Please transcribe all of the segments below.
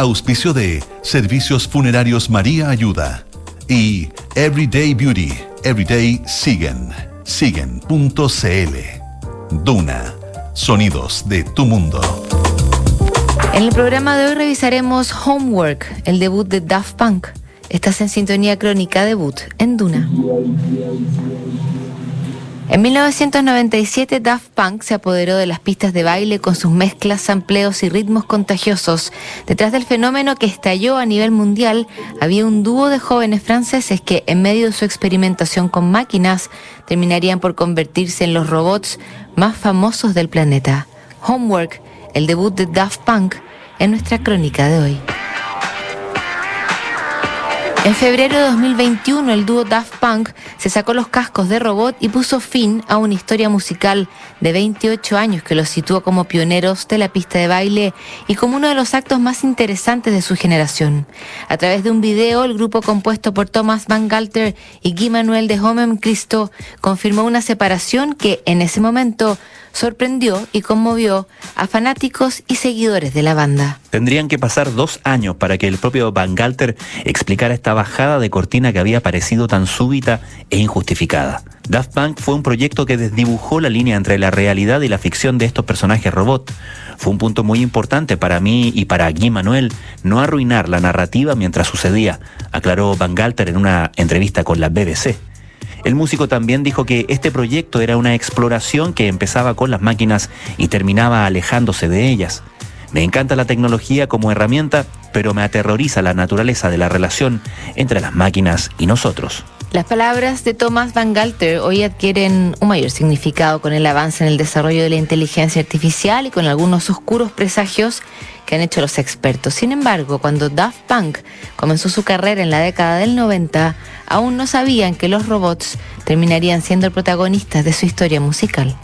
auspicio de Servicios Funerarios María Ayuda y Everyday Beauty, Everyday Siguen, siguen.cl. Duna, sonidos de tu mundo. En el programa de hoy revisaremos Homework, el debut de Daft Punk. Estás en sintonía crónica debut en Duna. En 1997 Daft Punk se apoderó de las pistas de baile con sus mezclas, sampleos y ritmos contagiosos. Detrás del fenómeno que estalló a nivel mundial había un dúo de jóvenes franceses que en medio de su experimentación con máquinas terminarían por convertirse en los robots más famosos del planeta. Homework, el debut de Daft Punk, en nuestra crónica de hoy. En febrero de 2021, el dúo Daft Punk se sacó los cascos de robot y puso fin a una historia musical de 28 años que los situó como pioneros de la pista de baile y como uno de los actos más interesantes de su generación. A través de un video, el grupo compuesto por Thomas Van Galter y Guy Manuel de Homem Cristo confirmó una separación que en ese momento sorprendió y conmovió a fanáticos y seguidores de la banda. Tendrían que pasar dos años para que el propio Van Galter explicara esta bajada de cortina que había parecido tan súbita e injustificada. Daft Punk fue un proyecto que desdibujó la línea entre la realidad y la ficción de estos personajes robot. Fue un punto muy importante para mí y para Guy Manuel no arruinar la narrativa mientras sucedía, aclaró Van Galter en una entrevista con la BBC. El músico también dijo que este proyecto era una exploración que empezaba con las máquinas y terminaba alejándose de ellas. Me encanta la tecnología como herramienta, pero me aterroriza la naturaleza de la relación entre las máquinas y nosotros. Las palabras de Thomas Van Galter hoy adquieren un mayor significado con el avance en el desarrollo de la inteligencia artificial y con algunos oscuros presagios que han hecho los expertos. Sin embargo, cuando Daft Punk comenzó su carrera en la década del 90, aún no sabían que los robots terminarían siendo protagonistas de su historia musical.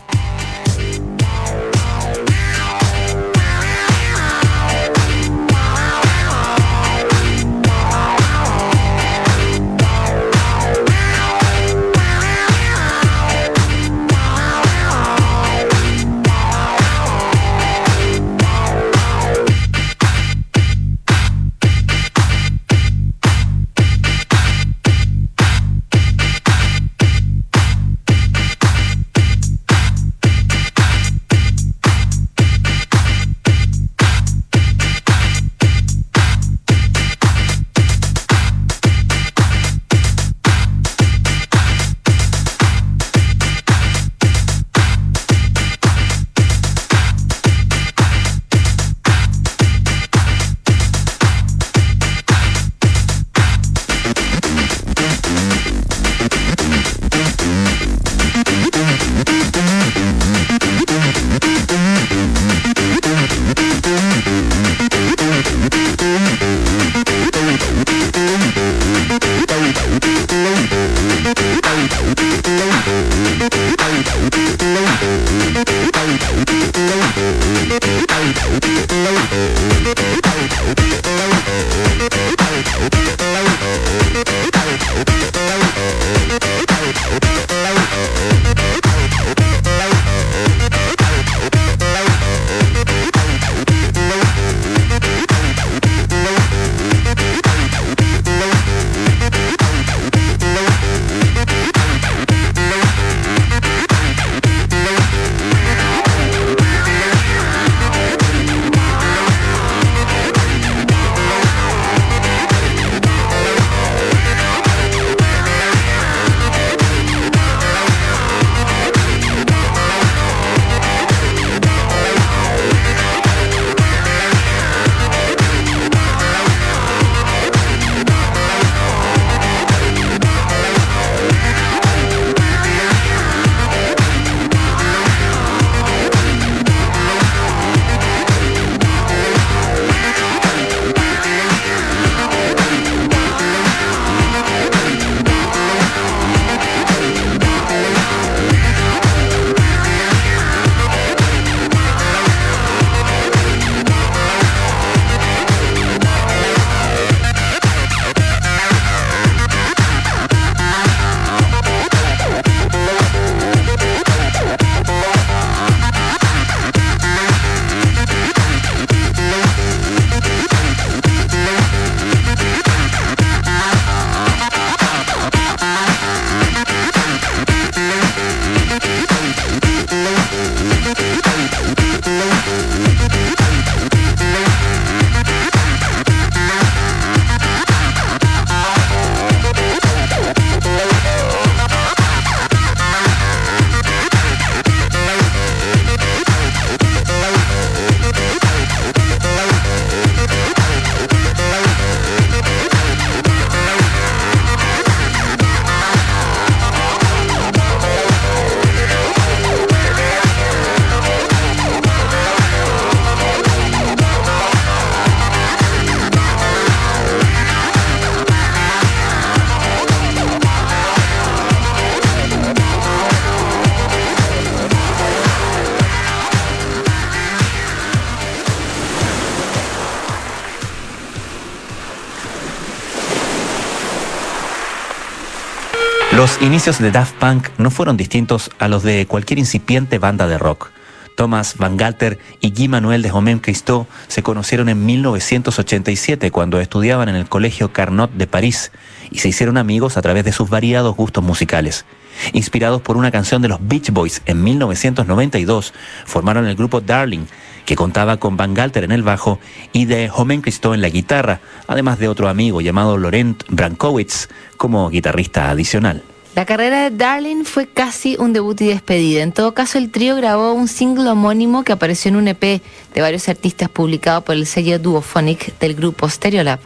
Los inicios de Daft Punk no fueron distintos a los de cualquier incipiente banda de rock. Thomas Van Galter y Guy Manuel de Homem Christo se conocieron en 1987 cuando estudiaban en el Colegio Carnot de París y se hicieron amigos a través de sus variados gustos musicales. Inspirados por una canción de los Beach Boys en 1992, formaron el grupo Darling, que contaba con Van Galter en el bajo y de Homem Christo en la guitarra, además de otro amigo llamado Laurent Brankowitz como guitarrista adicional. La carrera de Darling fue casi un debut y despedida. En todo caso, el trío grabó un single homónimo que apareció en un EP de varios artistas publicado por el sello Duophonic del grupo Stereolab.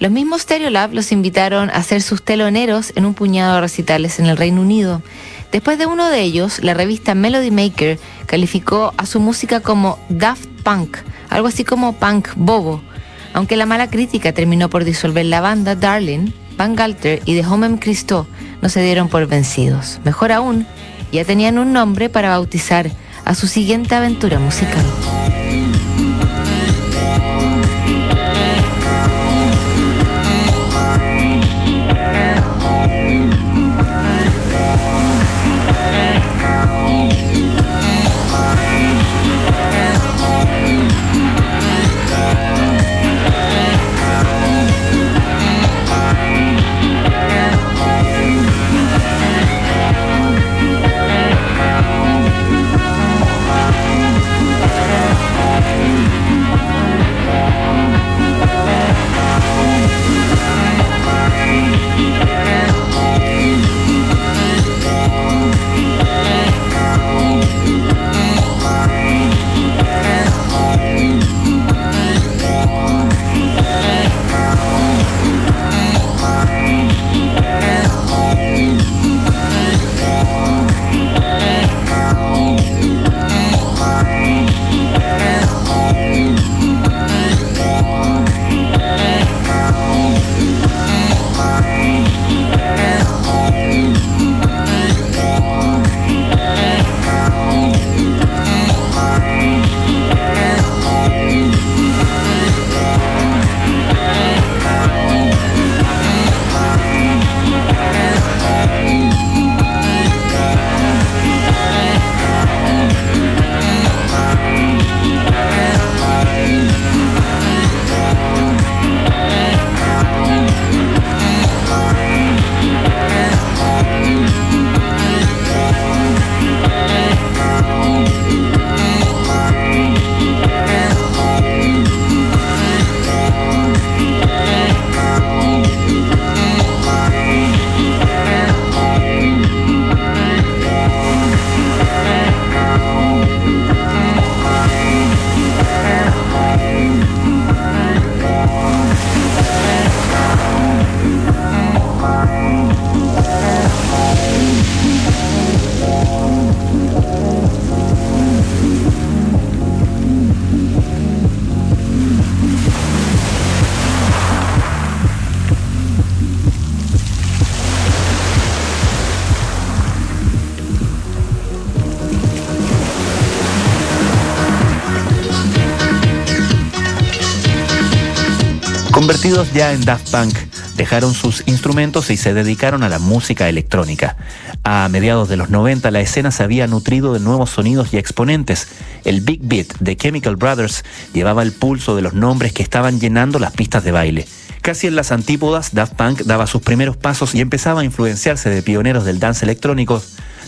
Los mismos Stereolab los invitaron a ser sus teloneros en un puñado de recitales en el Reino Unido. Después de uno de ellos, la revista Melody Maker calificó a su música como Daft Punk, algo así como punk bobo. Aunque la mala crítica terminó por disolver la banda, Darling Van Galter y de Homem Christo no se dieron por vencidos. Mejor aún, ya tenían un nombre para bautizar a su siguiente aventura musical. Convertidos ya en Daft Punk, dejaron sus instrumentos y se dedicaron a la música electrónica. A mediados de los 90 la escena se había nutrido de nuevos sonidos y exponentes. El Big Beat de Chemical Brothers llevaba el pulso de los nombres que estaban llenando las pistas de baile. Casi en las antípodas, Daft Punk daba sus primeros pasos y empezaba a influenciarse de pioneros del dance electrónico,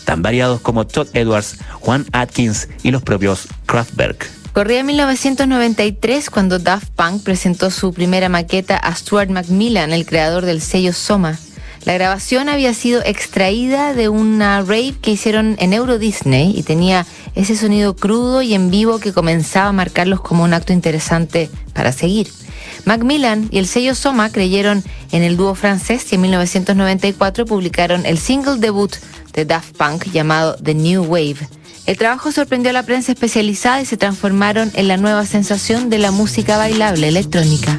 tan variados como Todd Edwards, Juan Atkins y los propios Kraftwerk. Corría 1993 cuando Daft Punk presentó su primera maqueta a Stuart Macmillan, el creador del sello Soma. La grabación había sido extraída de una rave que hicieron en Euro Disney y tenía ese sonido crudo y en vivo que comenzaba a marcarlos como un acto interesante para seguir. Macmillan y el sello Soma creyeron en el dúo francés y en 1994 publicaron el single debut de Daft Punk llamado The New Wave. El trabajo sorprendió a la prensa especializada y se transformaron en la nueva sensación de la música bailable electrónica.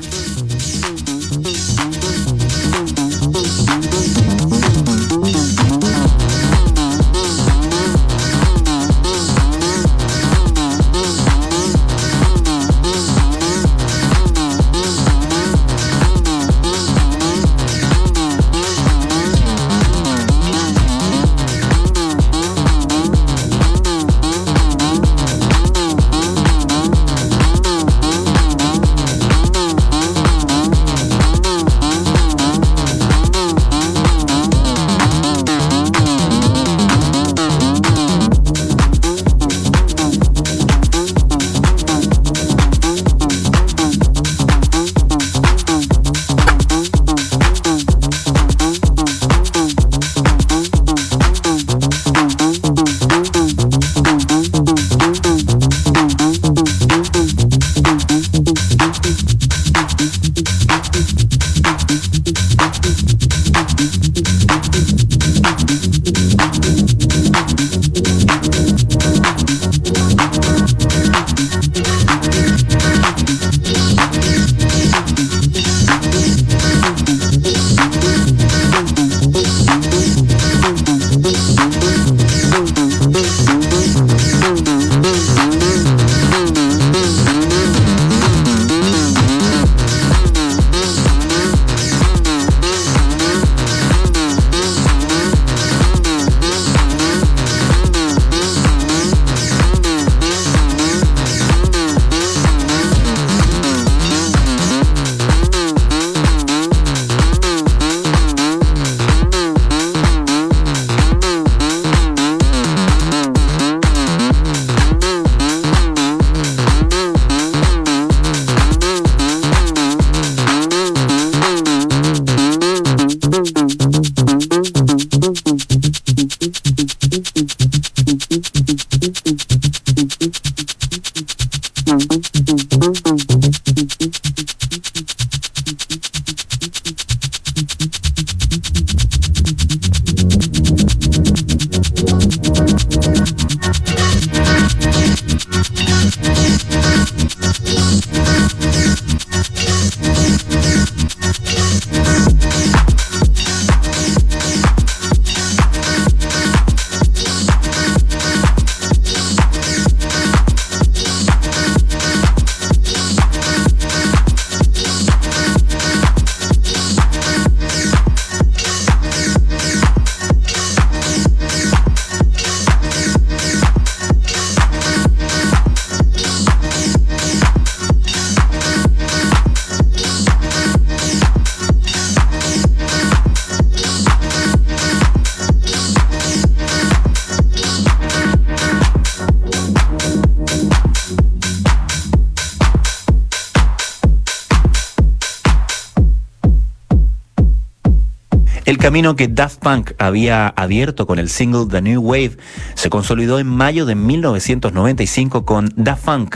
El camino que Daft Punk había abierto con el single The New Wave se consolidó en mayo de 1995 con Daft Punk,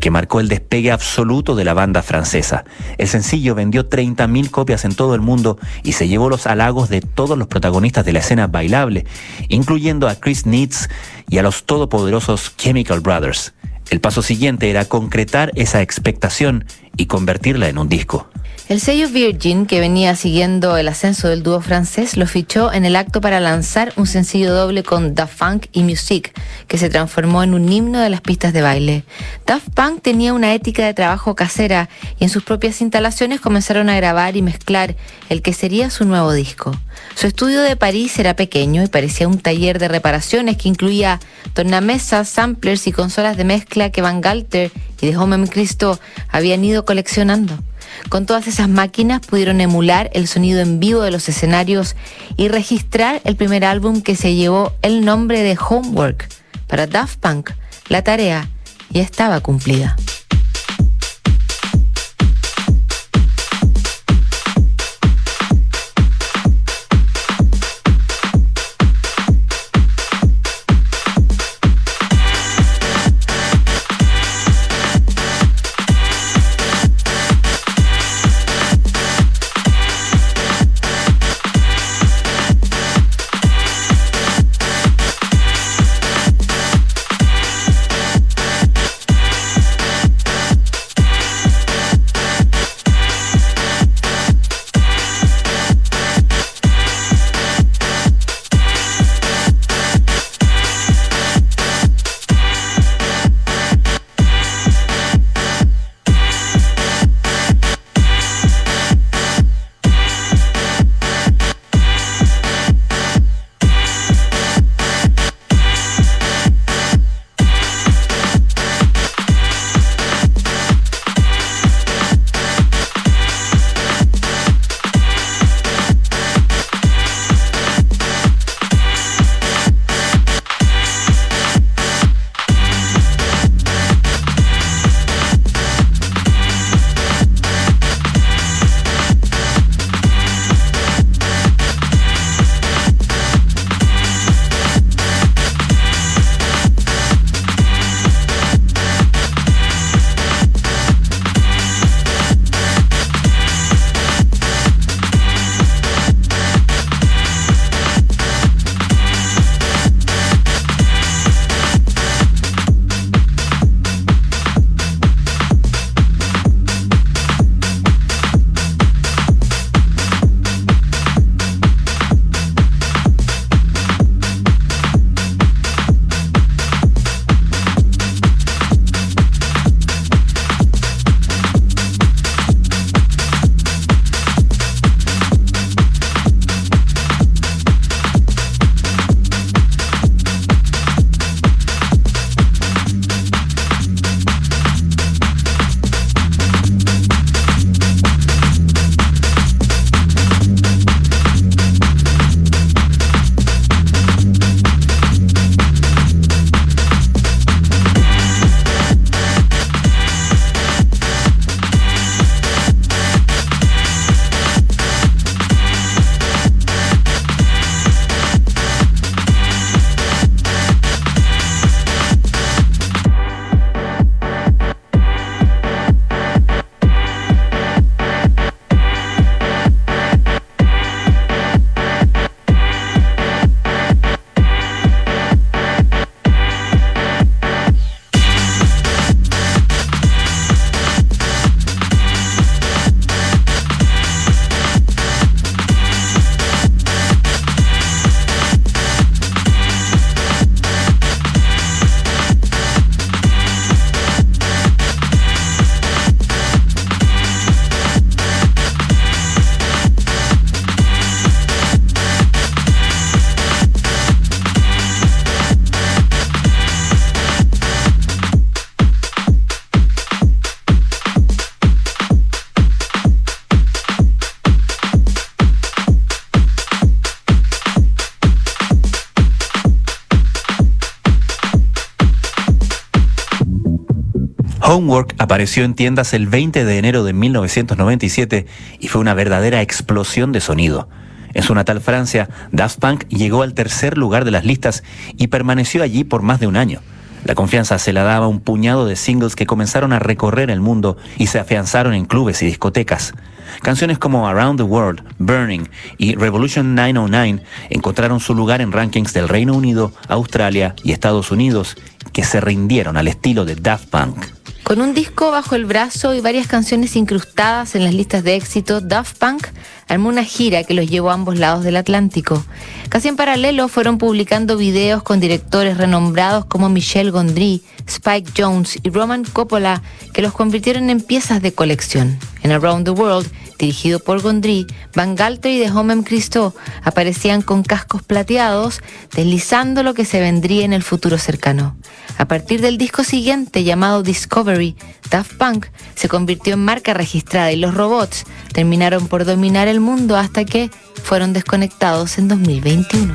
que marcó el despegue absoluto de la banda francesa. El sencillo vendió 30.000 copias en todo el mundo y se llevó los halagos de todos los protagonistas de la escena bailable, incluyendo a Chris Neitz y a los todopoderosos Chemical Brothers. El paso siguiente era concretar esa expectación y convertirla en un disco. El sello Virgin, que venía siguiendo el ascenso del dúo francés, lo fichó en el acto para lanzar un sencillo doble con Daft Punk y Music, que se transformó en un himno de las pistas de baile. Daft Punk tenía una ética de trabajo casera y en sus propias instalaciones comenzaron a grabar y mezclar el que sería su nuevo disco. Su estudio de París era pequeño y parecía un taller de reparaciones que incluía tornamesas, samplers y consolas de mezcla que Van Galter y de Home Cristo habían ido coleccionando. Con todas esas máquinas pudieron emular el sonido en vivo de los escenarios y registrar el primer álbum que se llevó el nombre de Homework. Para Daft Punk, la tarea ya estaba cumplida. Homework apareció en tiendas el 20 de enero de 1997 y fue una verdadera explosión de sonido. En su natal Francia, Daft Punk llegó al tercer lugar de las listas y permaneció allí por más de un año. La confianza se la daba un puñado de singles que comenzaron a recorrer el mundo y se afianzaron en clubes y discotecas. Canciones como Around the World, Burning y Revolution 909 encontraron su lugar en rankings del Reino Unido, Australia y Estados Unidos, que se rindieron al estilo de Daft Punk. Con un disco bajo el brazo y varias canciones incrustadas en las listas de éxito, Daft Punk armó una gira que los llevó a ambos lados del Atlántico. Casi en paralelo fueron publicando videos con directores renombrados como Michel Gondry, Spike Jones y Roman Coppola, que los convirtieron en piezas de colección. En Around the World, dirigido por Gondry, Van Galter y The Homem Christo aparecían con cascos plateados, deslizando lo que se vendría en el futuro cercano. A partir del disco siguiente, llamado Discovery, Daft Punk se convirtió en marca registrada y los robots terminaron por dominar el mundo hasta que fueron desconectados en 2021.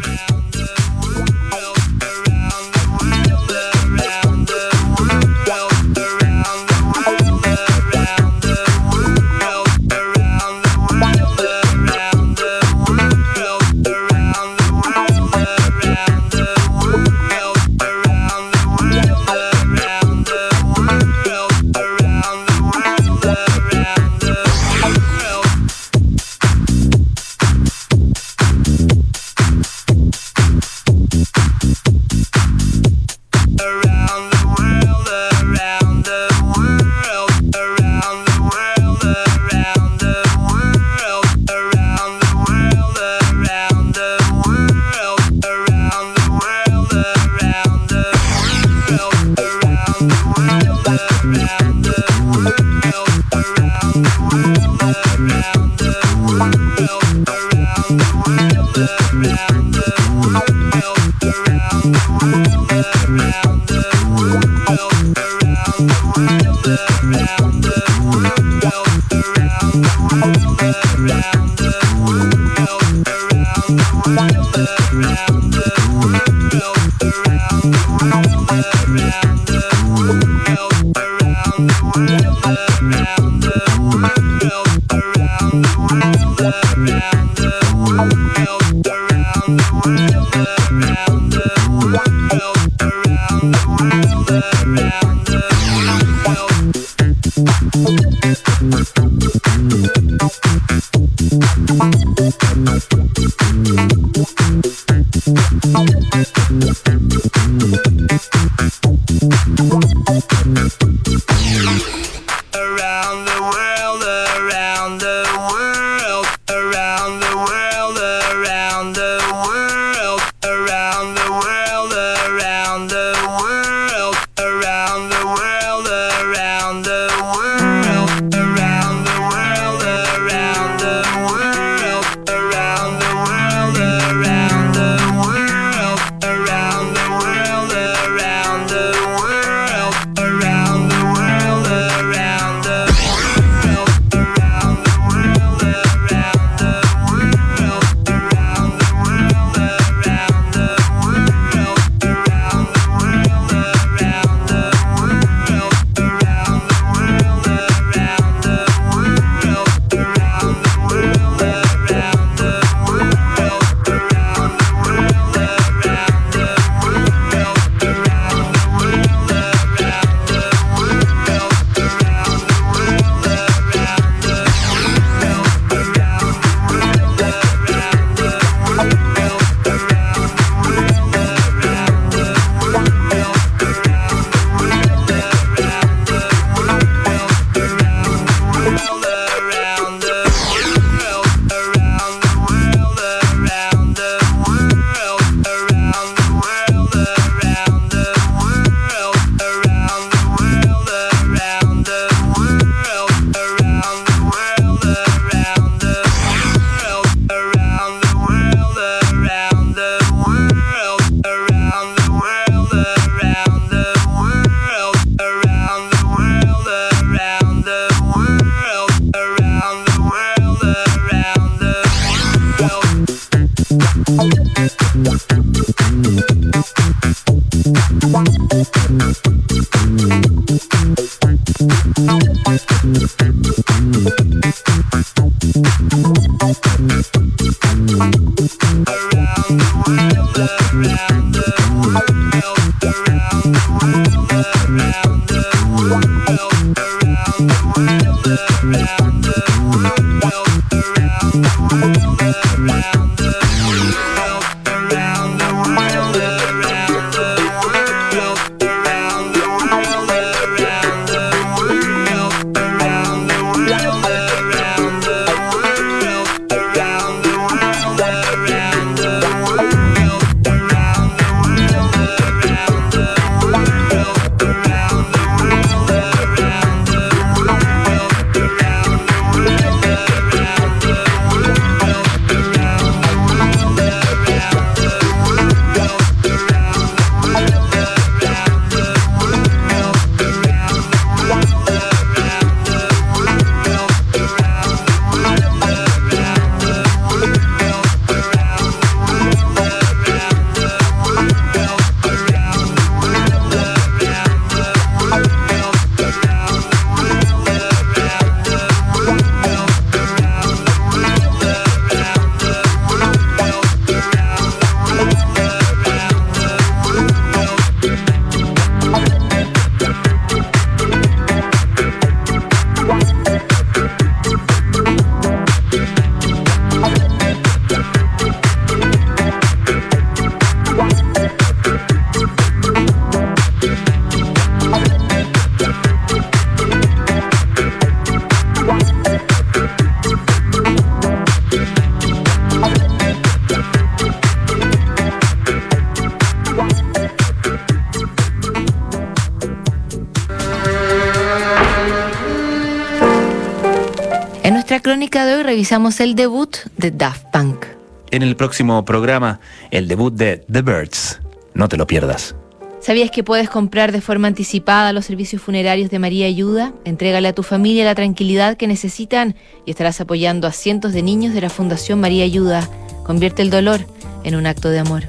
Crónica de hoy revisamos el debut de Daft Punk. En el próximo programa, el debut de The Birds. No te lo pierdas. ¿Sabías que puedes comprar de forma anticipada los servicios funerarios de María Ayuda? Entrégale a tu familia la tranquilidad que necesitan y estarás apoyando a cientos de niños de la Fundación María Ayuda. Convierte el dolor en un acto de amor.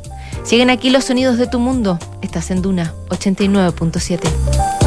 Siguen aquí los sonidos de tu mundo. Estás en Duna 89.7.